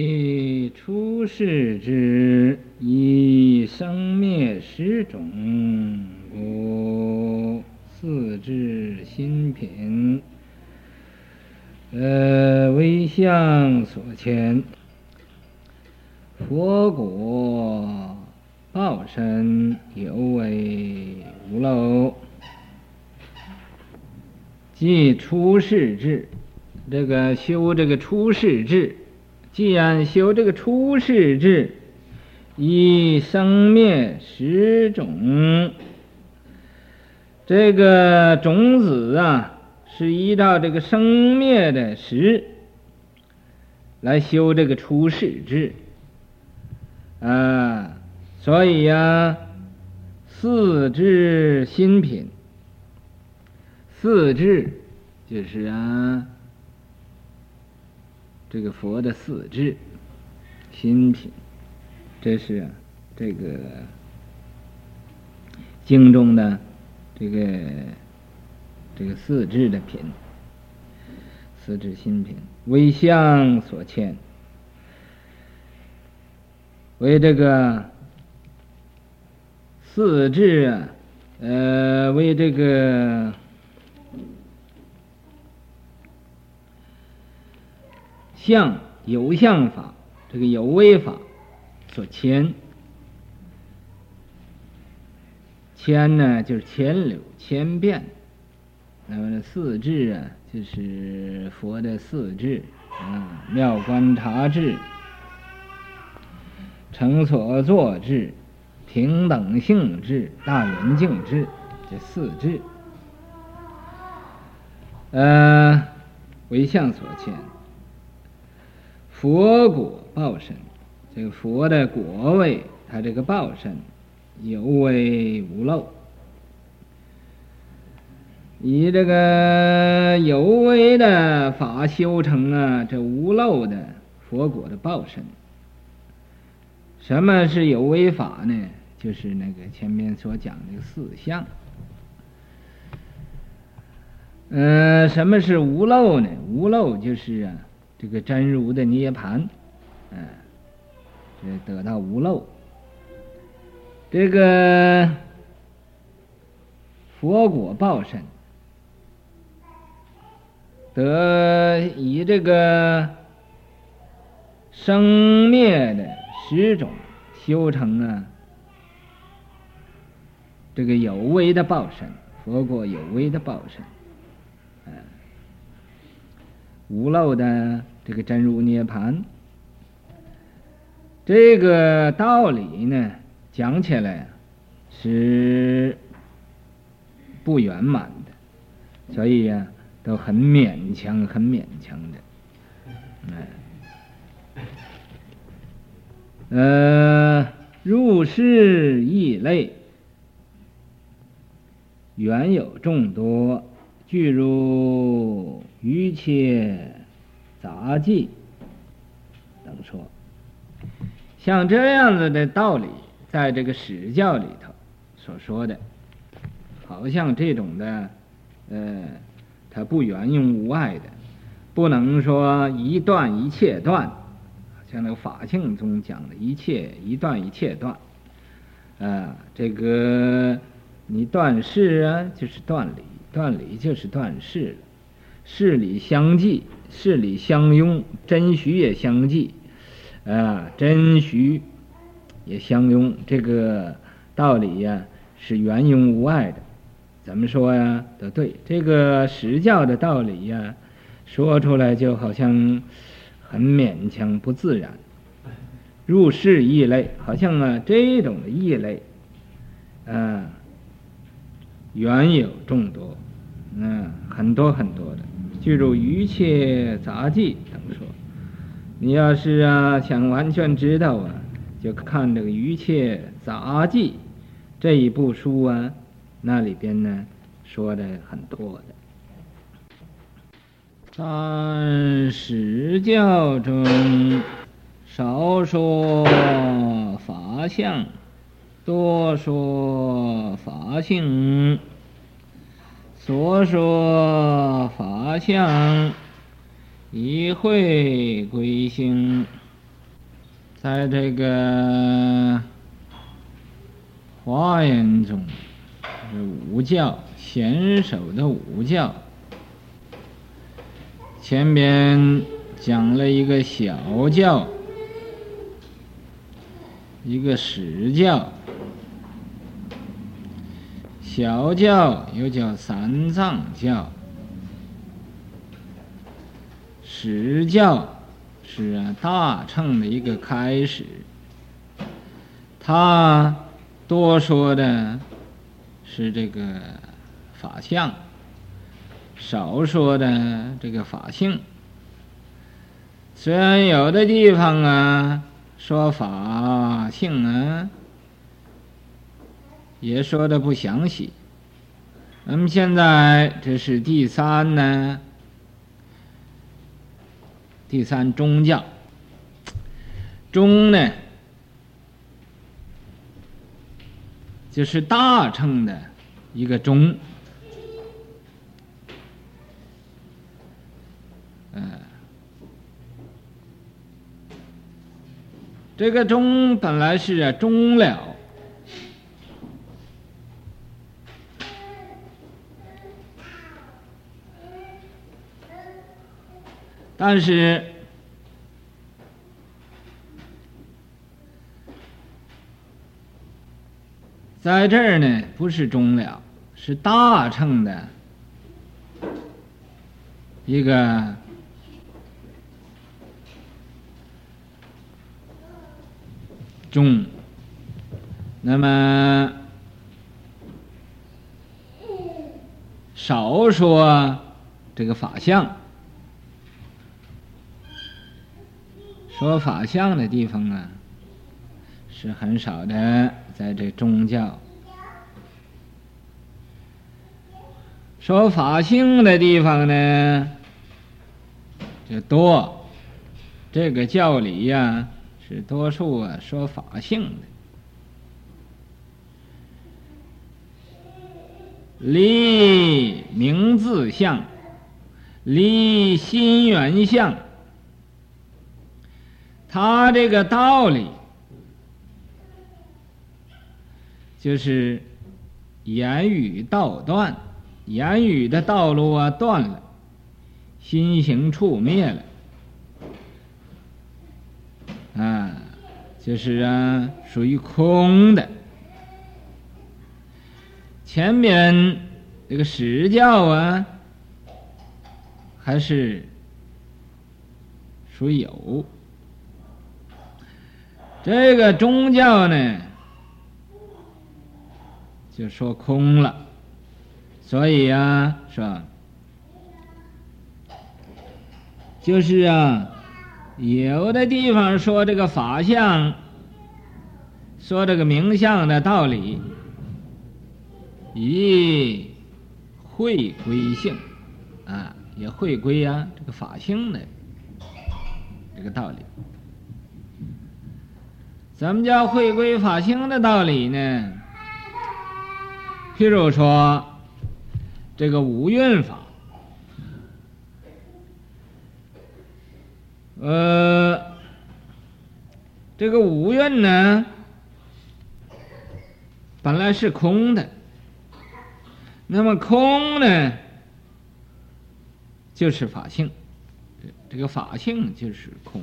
为出世之，以生灭十种，故四智心品，呃，为相所牵，佛果报身犹为无漏，即出世智，这个修这个出世智。既然修这个出世智，以生灭十种，这个种子啊，是依照这个生灭的十来修这个出世智啊，所以呀、啊，四智心品，四智就是啊。这个佛的四智心品，这是、这个经中的这个这个四智的品，四智心品为相所欠，为这个四智啊，呃，为这个。相有相法，这个有为法所牵，牵呢就是牵流千变，那么这四智啊，就是佛的四智啊，妙观察智、成所作智、平等性智、大圆净智，这四智，呃，为相所牵。佛果报身，这个佛的果位，他这个报身有为无漏，以这个有为的法修成啊，这无漏的佛果的报身。什么是有为法呢？就是那个前面所讲的四相。嗯、什么是无漏呢？无漏就是啊。这个真如的涅槃，嗯，这得到无漏。这个佛果报身，得以这个生灭的十种修成啊，这个有为的报身，佛果有为的报身，嗯，无漏的。这个真如涅槃，这个道理呢，讲起来是不圆满的，所以呀、都很勉强，很勉强的。哎，呃，入世异类，原有众多，具如瑜伽。杂技等说，像这样子的道理，在这个史教里头所说的，好像这种的，呃，它不圆融无碍的，不能说一断一切断，像那个法性中讲的一切一断一切断，啊，这个你断事啊，就是断理，断理就是断事了，事理相继。事理相拥，真虚也相继，啊，真虚也相拥，这个道理呀是圆融无碍的。怎么说呀？都对，这个实教的道理呀，说出来就好像很勉强不自然。入世异类，好像啊这种的义类，啊，缘有众多，嗯、很多很多的。具如瑜伽杂技等说，你要是啊想完全知道啊，就看这个一切杂技这一部书啊，那里边呢说的很多的。在史教中，少说法相，多说法性。所说法相，一会归心，在这个华严中，是五教贤首的五教。前边讲了一个小教，一个史教。小教又叫三藏教，十教。是，大乘的一个开始。他多说的是这个法相，少说的这个法性。虽然有的地方啊说法性啊，也说的不详细。那么现在这是第三呢。第三中将，中呢，就是大乘的一个中，嗯，这个中本来是啊中了，但是，在这儿呢，不是中了，是大乘的一个中。那么少说这个法相。说法相的地方啊，是很少的，在这宗教。说法性的地方呢，就多。这个教里呀、是多数啊说法性的，离名字相，离心缘相。他这个道理，就是言语道断，言语的道路啊断了，心行处灭了，啊，就是啊属于空的。前面这个实教啊，还是属有。这个宗教呢，就说空了，所以、啊，是吧？就是啊，有的地方说这个法相，说这个名相的道理，以会归性啊，也会归啊这个法性的这个道理。怎么叫会归法性的道理呢？譬如说，这个五蕴法，呃，这个五蕴呢，本来是空的，那么空呢，就是法性，这个法性就是空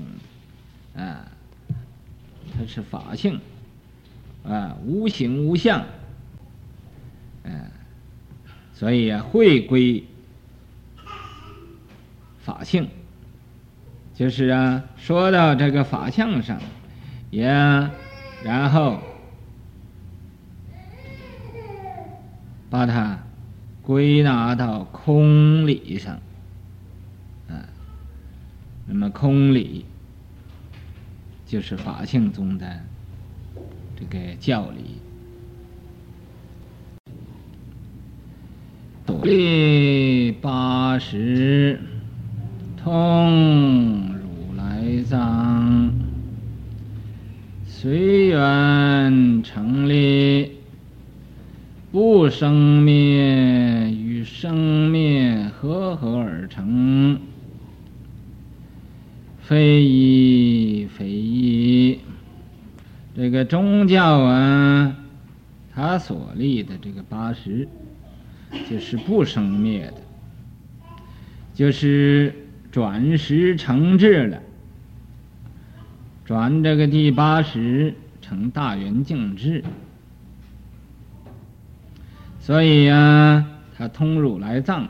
的，啊。它是法性，啊，无形无相，嗯、所以啊，会归法性，就是啊，说到这个法相上，也然后把它归纳到空理上，啊，那么空理。就是法性中的这个教理，独立八十通如来藏，随缘成立，不生灭与生灭合合而成，非一。这个宗教啊，他所立的这个八十，就是不生灭的，就是转识成智了，转这个第八识成大圆净智，所以呀、啊，他通如来藏。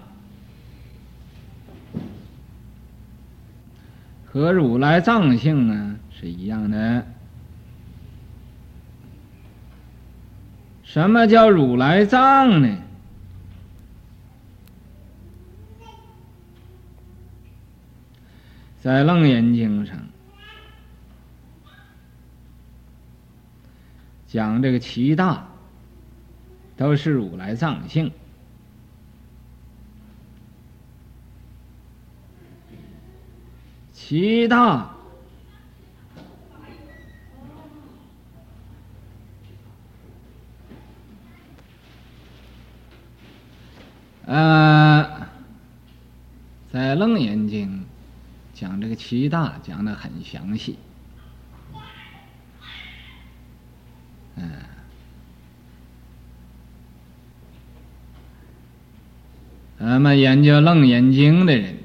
和如来藏性呢是一样的。什么叫如来藏呢？在《楞严经》上讲这个七大都是如来藏性。七大，呃，在《楞严经》讲这个七大讲得很详细，嗯，咱们研究《楞严经》的人。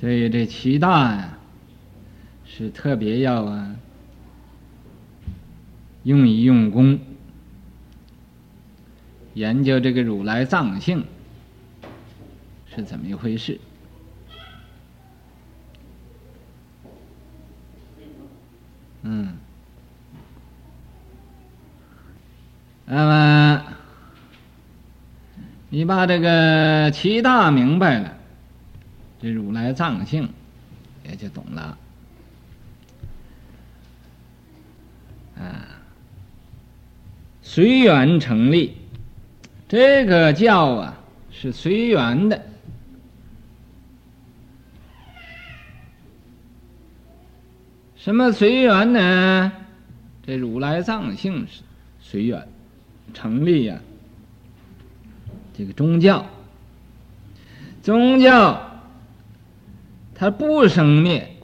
对于这七大呀，是特别要啊，用一用功，研究这个如来藏性是怎么一回事。嗯，那么你把这个七大明白了。这如来藏性也就懂了，啊，随缘成立，这个教啊是随缘的。什么随缘呢？这如来藏性是随缘成立呀，这个宗教，宗教。它不生灭，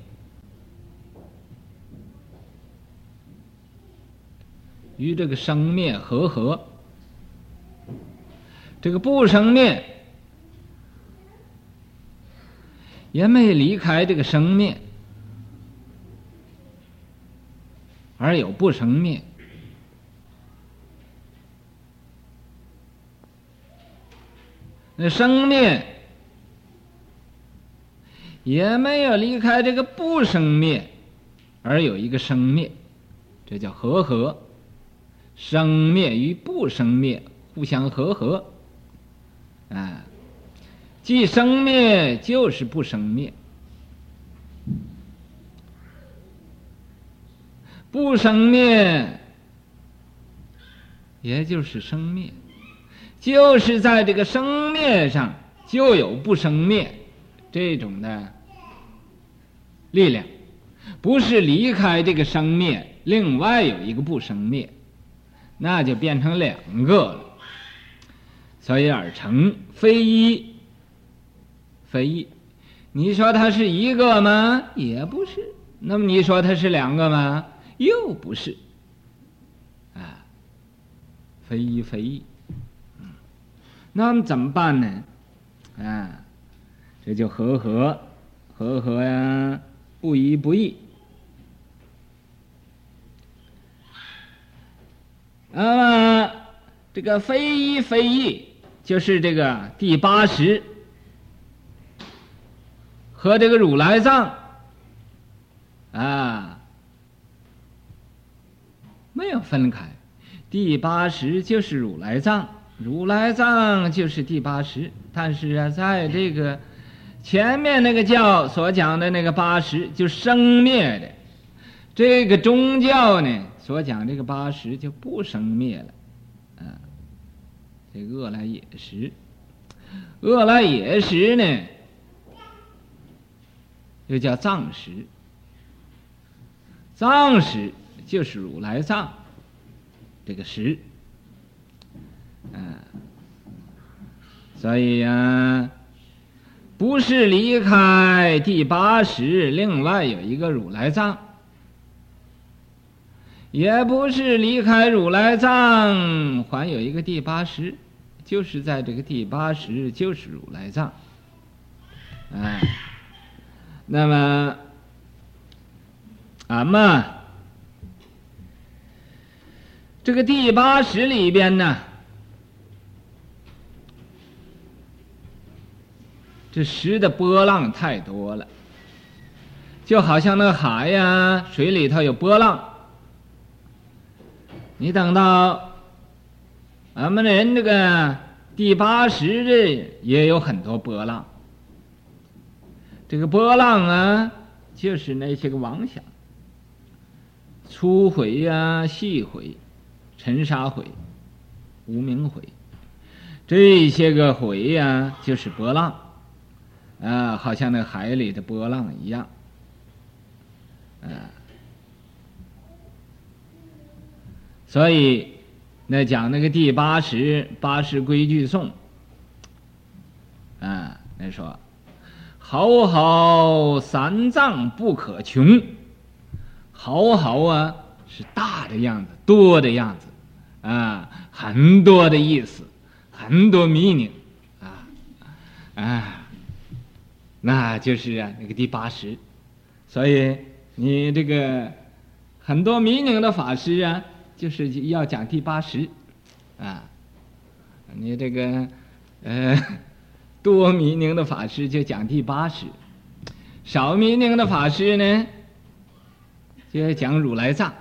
与这个生灭和合。这个不生灭，也没离开这个生灭，而有不生灭。那生灭。也没有离开这个不生灭，而有一个生灭，这叫和合。生灭与不生灭互相和合，啊，既生灭就是不生灭，不生灭也就是生灭，就是在这个生灭上就有不生灭这种的。力量不是离开这个生灭，另外有一个不生灭，那就变成两个了。所以而成非一，非一。你说它是一个吗？也不是。那么你说它是两个吗？又不是。啊，非一非一。那么怎么办呢？啊，这就和和，和和呀。不一不异，那么这个非一非一，就是这个第八识和这个如来藏啊，没有分开。第八识就是如来藏，如来藏就是第八识，但是啊，在这个。前面那个教所讲的那个八识就生灭的，这个宗教呢所讲这个八识就不生灭了，这个阿赖耶识，阿赖耶识呢又叫藏食，藏食就是如来藏这个识，啊，所以呀、啊。不是离开第八识，另外有一个如来藏，也不是离开如来藏，还有一个第八识，就是在这个第八识，就是如来藏。哎，那么俺们这个第八识里边呢，这识的波浪太多了，就好像那海呀，水里头有波浪。你等到俺们人这个第八识的也有很多波浪。这个波浪啊，就是那些个妄想，粗回呀、细回、尘沙回、无明回，这些个回呀，就是波浪，啊，好像那海里的波浪一样，啊，所以那讲那个第八十八十规矩颂，啊，那说。好好三藏不可穷，好好啊是大的样子，多的样子，啊，很多的意思，很多弥宁啊，啊，那就是啊那个第八十，所以你这个很多弥宁的法师啊，就是要讲第八识，啊，你这个，呃。多迷宁的法师就讲第八识，少迷宁的法师呢，就要讲如来藏。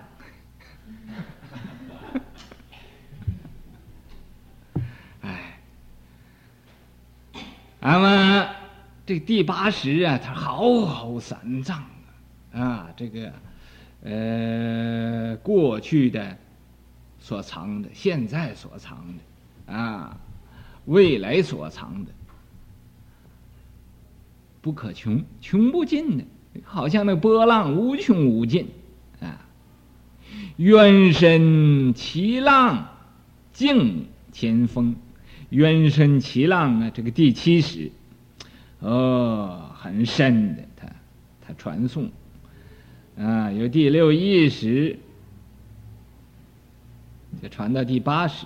哎，那么这第八识啊，它好好三藏啊，啊，这个呃过去的所藏的，现在所藏的，啊，未来所藏的。不可穷，穷不尽的，好像那波浪无穷无尽啊！渊深其浪，静前风。渊深其浪啊，这个第七识，哦，很深的，它它传颂啊，有第六意识，就传到第八十，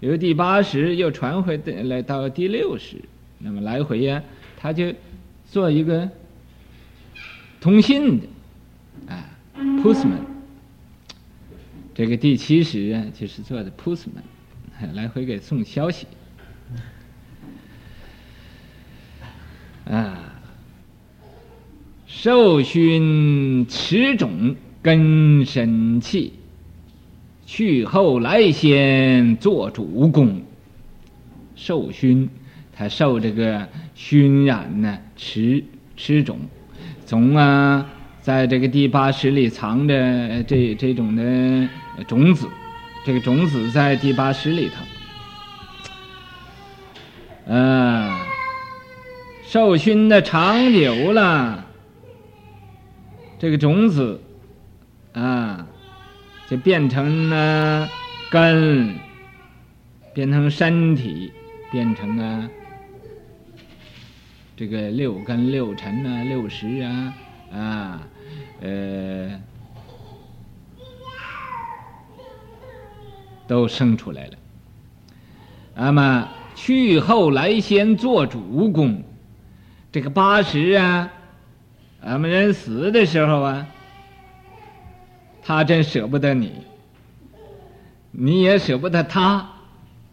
由第八十又传回来到第六十，那么来回呀、他，就。做一个通信的，啊，postman，这个第七十啊，就是做的 postman，来回给送消息，啊，受熏持种根身器，去后来先做主公，受熏。他受这个熏染呢，持持种，种啊，在这个第八识里藏着这这种的种子，这个种子在第八识里头，嗯、啊，受熏的长久了，这个种子啊，就变成了根，变成身体，变成啊。这个六根六尘啊，六识啊，啊，呃，都生出来了。那么去后来先做主公，这个八十啊，俺们人死的时候啊，他真舍不得你，你也舍不得他，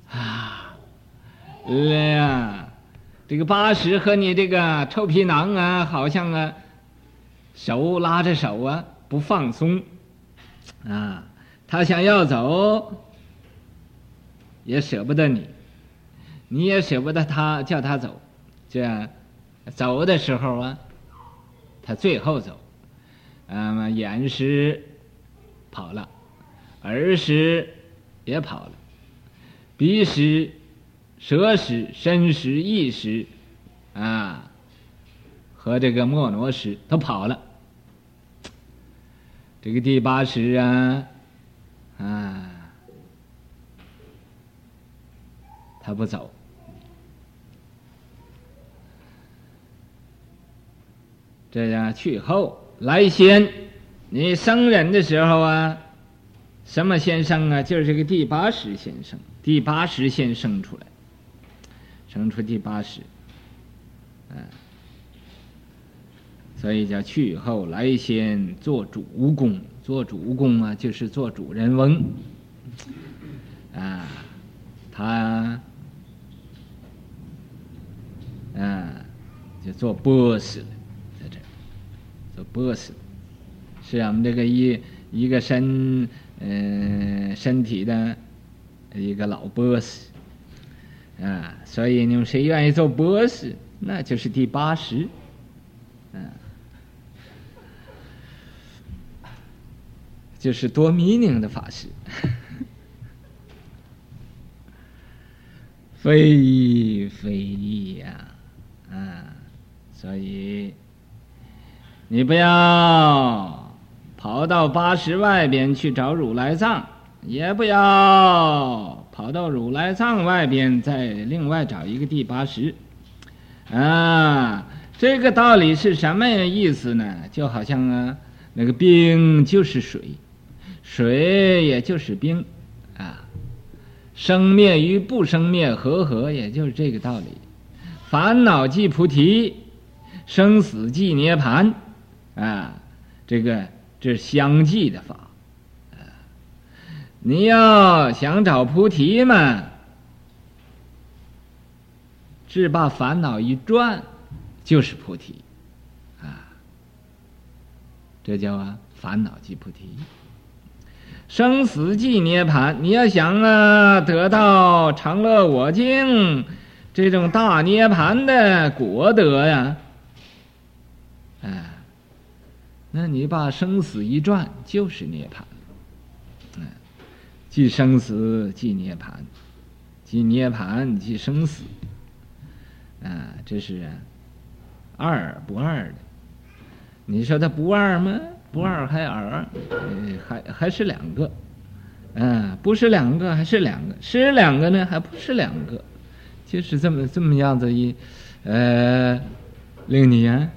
啊，哎呀。这个八十和你这个臭皮囊啊，好像啊，手拉着手啊，不放松，啊，他想要走，也舍不得你，你也舍不得他，叫他走，这样走的时候啊，他最后走，那么眼识跑了，儿时也跑了，鼻识。舌识、身识、意识，啊，和这个末那识都跑了。这个第八识啊，啊，他不走。这样去后来先，你生人的时候啊，什么先生啊？就是个第八识先生，第八识先生出来，生出第八识，嗯，所以叫去后来先做主公，做主公啊，就是做主人翁，啊，他，啊，就做 boss 了，在这儿做 boss，是我们这个一一个身。嗯，身体的一个老 boss 啊，所以你们谁愿意做 boss，那就是第八十，嗯，就是多迷灵的法师，非议非议呀，啊，所以你不要。跑到八十外边去找如来藏，也不要跑到如来藏外边再另外找一个第八十，啊，这个道理是什么意思呢？就好像啊，那个冰就是水，水也就是冰，啊，生灭与不生灭和合，也就是这个道理。烦恼即菩提，生死即涅槃，啊，这个。这是相继的法，你要想找菩提嘛，只把烦恼一转，就是菩提，啊，这叫啊烦恼即菩提，生死即涅槃。你要想啊得到常乐我净这种大涅槃的果德呀，那你把生死一转，就是涅槃，嗯，即生死即涅槃，即涅槃即生死，啊，这是二不二的。你说他不二吗？不二还二，还还是两个，嗯，不是两个还是两个，是两个呢还不是两个，就是这么这么样子一，呃，令你啊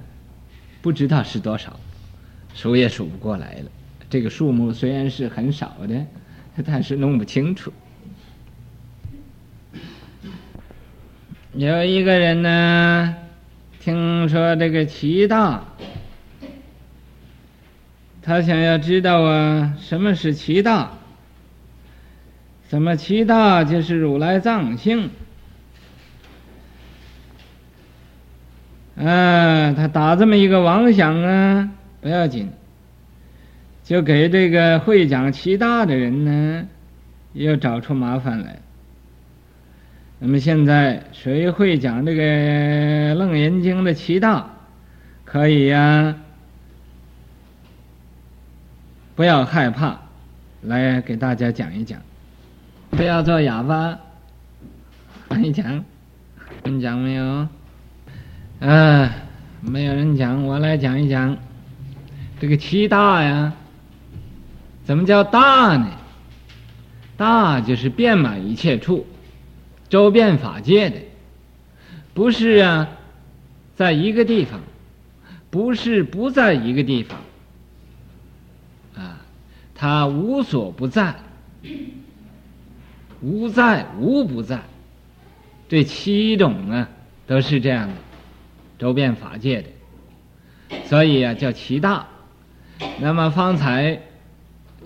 不知道是多少。数也数不过来了，这个数目虽然是很少的，但是弄不清楚。有一个人呢，听说这个七大，他想要知道啊，什么是七大？什么七大就是如来藏性。啊，他打这么一个妄想啊。不要紧，就给这个会讲其大的人呢，又找出麻烦来。那么现在谁会讲这个《楞严经》的其大？可以呀、不要害怕，来给大家讲一讲。不要做哑巴，你讲，你讲没有？啊，没有人讲，我来讲一讲。这个七大呀，怎么叫大呢？大就是遍满一切处，周遍法界的，不是啊，在一个地方，不是不在一个地方，啊，它无所不在，无在无不在，这七种啊都是这样的，周遍法界的，所以啊叫七大。那么方才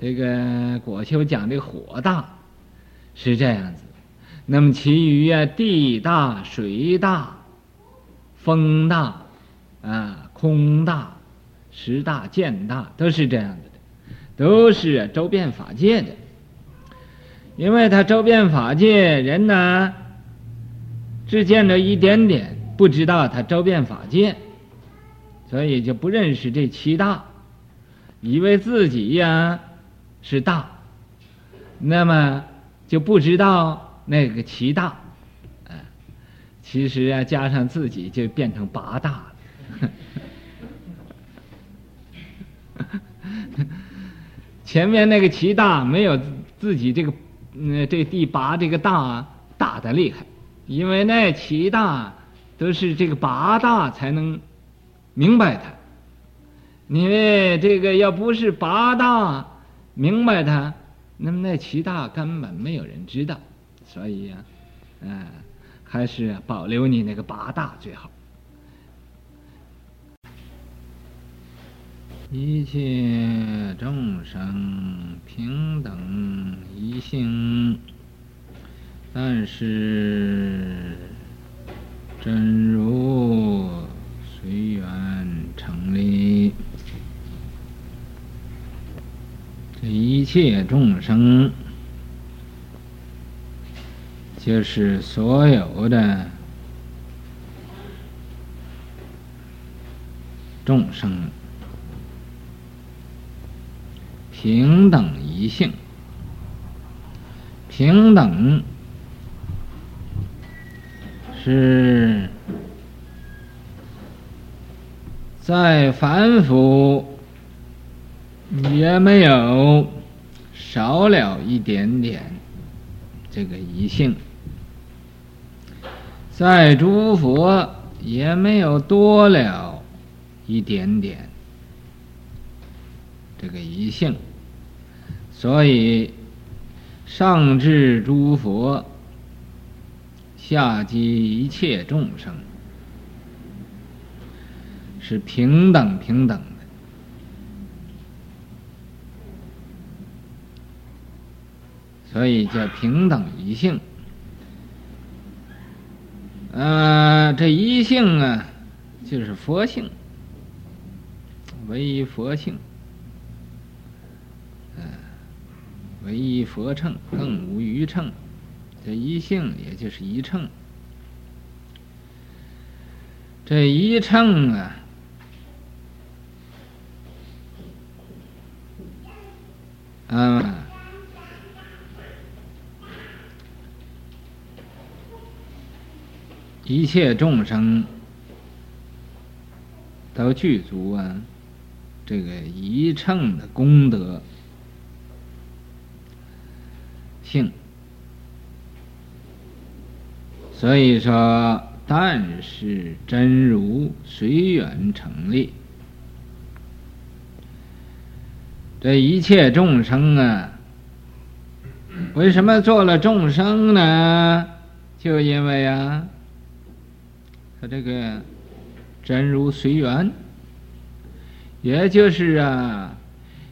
这个果丘讲的火大是这样子，那么其余啊地大、水大、风大啊空大、识大、见大都是这样子的，都是周遍法界的。因为他周遍法界人呢，只见着一点点，不知道他周遍法界，所以就不认识这七大。以为自己呀是大，那么就不知道那个七大，其实啊加上自己就变成八大了。前面那个七大没有自己这个，嗯，这第八这个大大的厉害，因为那七大都是这个八大才能明白它。你这个要不是八大明白他，那么那七大根本没有人知道，所以呀、嗯、还是保留你那个八大最好。一切众生平等一性，但是真如随缘成立。这一切众生，就是所有的众生。平等一性，平等是在凡夫也没有少了一点点这个一性，在诸佛也没有多了一点点这个一性。所以，上至诸佛，下及一切众生，是平等平等的。所以叫平等一性。呃，这一性啊，就是佛性，唯一佛性。嗯唯一佛乘，更无余乘。这一性也就是一乘。这一乘啊，啊，一切众生都具足啊，这个一乘的功德。性，所以说，但是真如随缘成立，这一切众生啊，为什么做了众生呢？就因为啊，他这个真如随缘，也就是啊，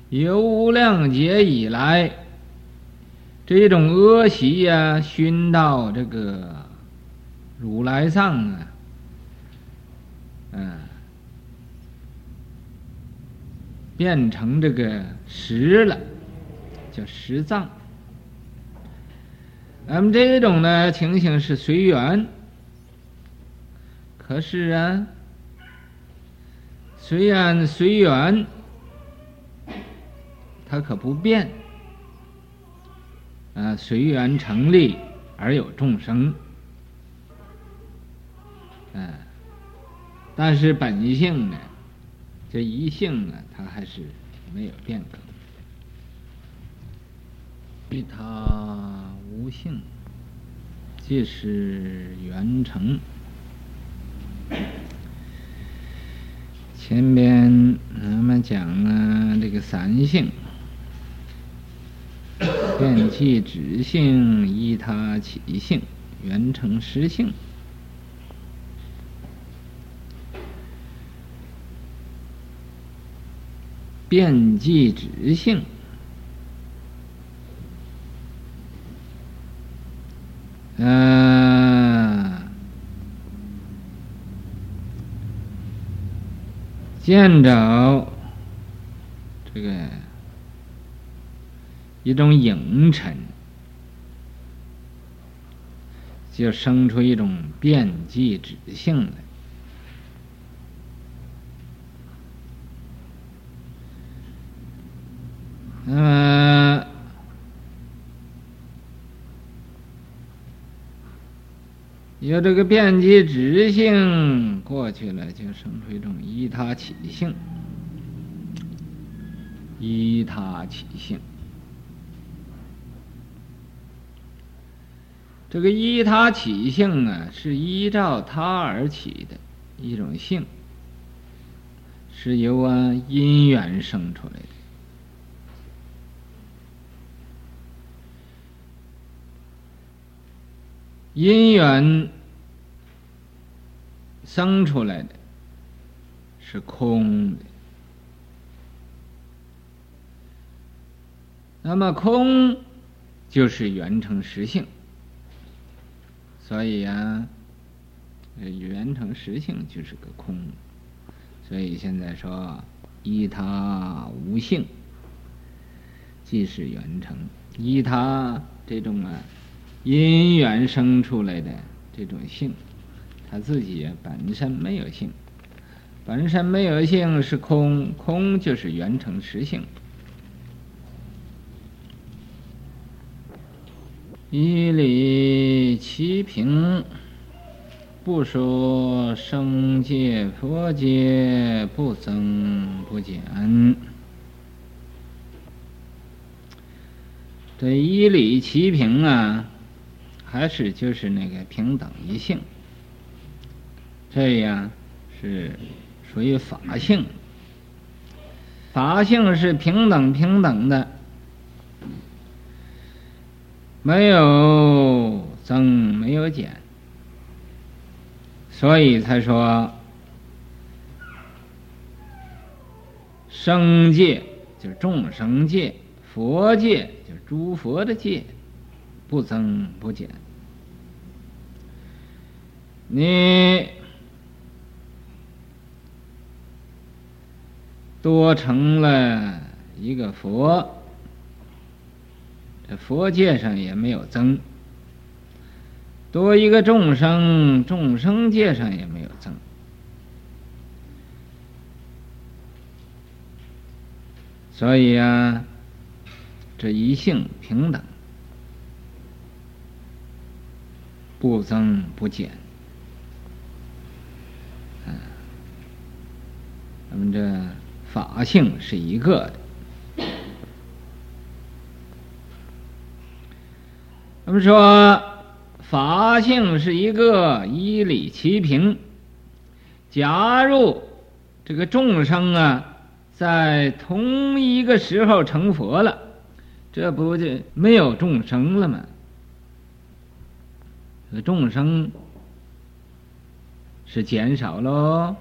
由无量劫以来。这种恶习呀，熏到这个如来藏啊，嗯，变成这个实了，叫实藏。那么这种呢情形是随缘，可是啊，虽然随缘，它可不变。啊，随缘成立而有众生，嗯，但是本性呢，这一性呢，它还是没有变更。与他无性，即是缘成。前边我们讲了这个三性。变气止性，依他起性，缘成实性。变计止性，见着这个。一种影尘，就生出一种变计之性来。那么，有这个遍计止性过去了，就生出一种依他起性，依他起性。这个依他起性啊，是依照他而起的一种性，是由啊因缘生出来的。因缘生出来的是空的。那么空就是缘成实性，所以呀、啊，缘成实性就是个空。所以现在说依他无性，即是缘成。依他这种啊因缘生出来的这种性，他自己本身没有性，本身没有性是空，空就是缘成实性。依理其平，不说生界佛界不增不减。这依理其平啊，还是就是那个平等一性，这样是属于法性。法性是平等平等的。没有增，没有减，所以才说生界就是众生界，佛界就是诸佛的界，不增不减。你多成了一个佛。这佛界上也没有增，多一个众生，众生界上也没有增，所以啊，这一性平等，不增不减，嗯，那么这法性是一个的。咱们说法性是一个依理齐平。假如这个众生啊，在同一个时候成佛了，这不就没有众生了吗？这个众生是减少喽，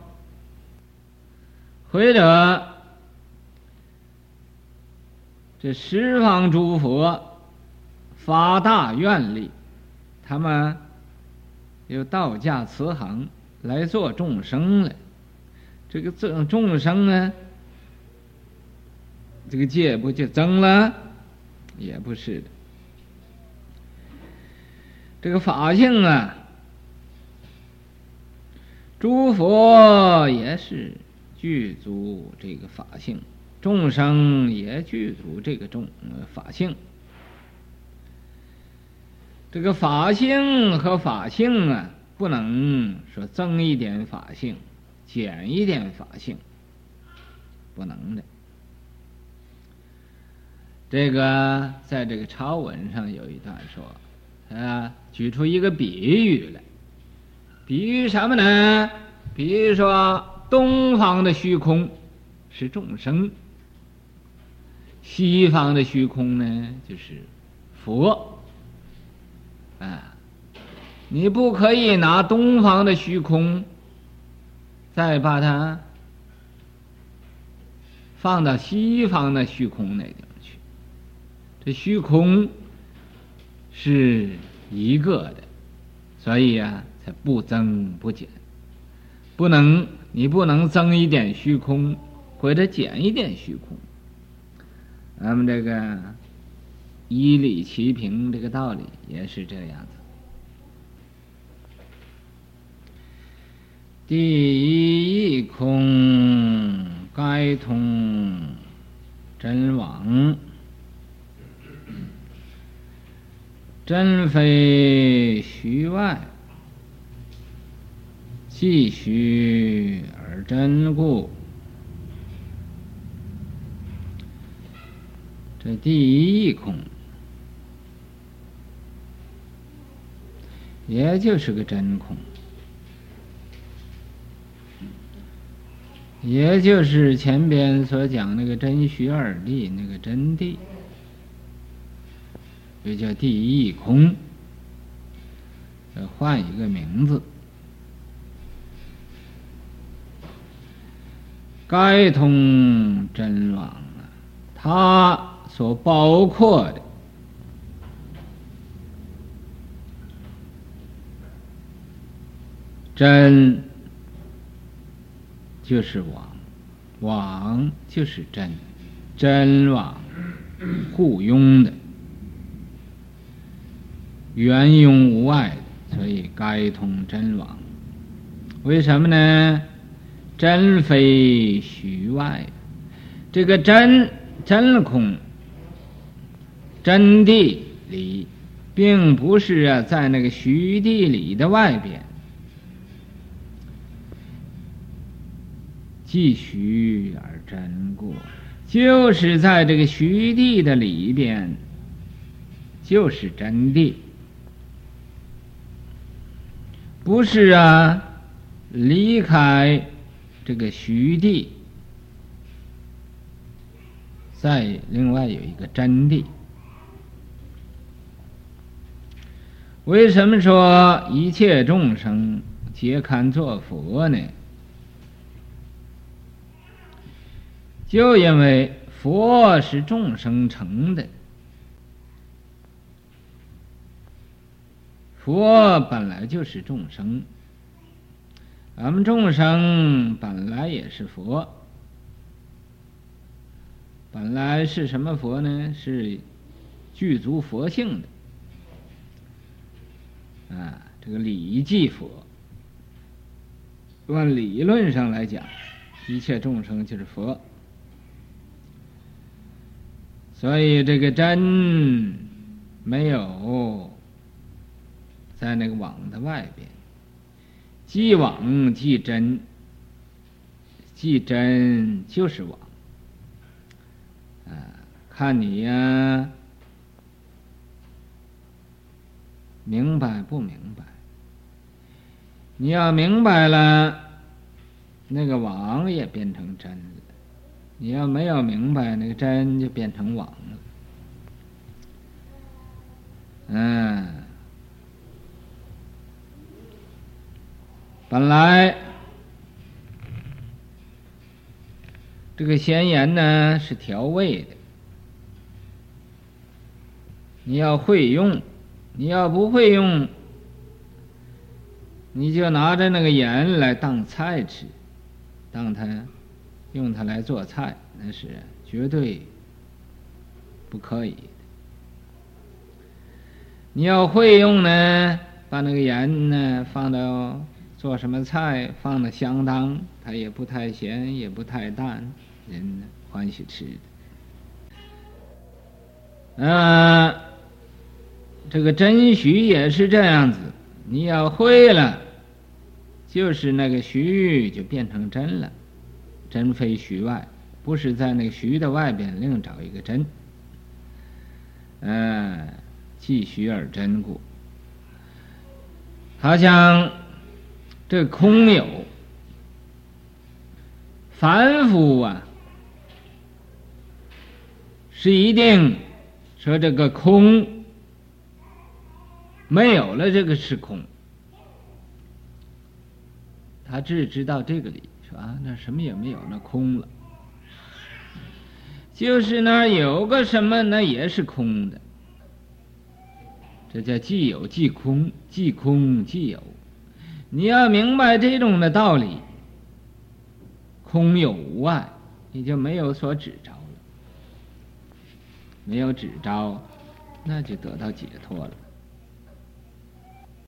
或者这十方诸佛。发大愿力，他们又道驾慈航来做众生了。这个众众生呢，这个界不就增了？也不是的。这个法性啊，诸佛也是具足这个法性，众生也具足这个众法性。这个法性和法性啊，不能说增一点法性，减一点法性，不能的。这个在这个抄文上有一段说，啊，举出一个比喻来，比喻什么呢？比如说东方的虚空是众生，西方的虚空呢就是佛。啊，你不可以拿东方的虚空，再把它放到西方的虚空那地方去。这虚空是一个的，所以啊，才不增不减。不能，你不能增一点虚空，或者减一点虚空。咱们这个。依理齐平，这个道理也是这样子。第一义空，该通真妄，真非虚外，既虚而真故。这第一空。也就是个真空，也就是前边所讲那个真虚二谛那个真谛，也叫第一空。换一个名字。该通真网啊，它所包括的真就是网，网就是真，真网互拥的，圆融无碍，所以该通真妄。为什么呢？真非虚外，这个真真空真谛里，并不是啊，在那个虚地里的外边，即虚而真故，就是在这个虚地的里边，就是真谛，不是啊，离开。这个虚谛，再另外有一个真谛。为什么说一切众生皆堪作佛呢？就因为佛是众生成的，佛本来就是众生。咱们众生本来也是佛，本来是什么佛呢？是具足佛性的啊，这个理即佛。按理论上来讲，一切众生就是佛，所以这个真没有在那个网的外边。既网即真，即真就是网，啊，看你呀，明白不明白？你要明白了，那个网也变成真了；你要没有明白，那个真就变成网了。嗯。本来这个咸盐呢是调味的，你要会用，你要不会用，你就拿着那个盐来当菜吃，当它用它来做菜，那是绝对不可以。你要会用呢，把那个盐呢放到。做什么菜放的相当，它也不太咸，也不太淡，人欢喜吃的。这个真虚也是这样子，你要会了，就是那个虚就变成真了，真非虚外，不是在那个虚的外边另找一个真。嗯、即虚而真故，好像。这空有凡夫啊，是一定说这个空没有了，这个是空，他只知道这个理，说啊，那什么也没有，那空了，就是那有个什么，那也是空的，这叫既有即空，即空即有。你要明白这种的道理，空有无碍，你就没有所指着了。没有指着，那就得到解脱了。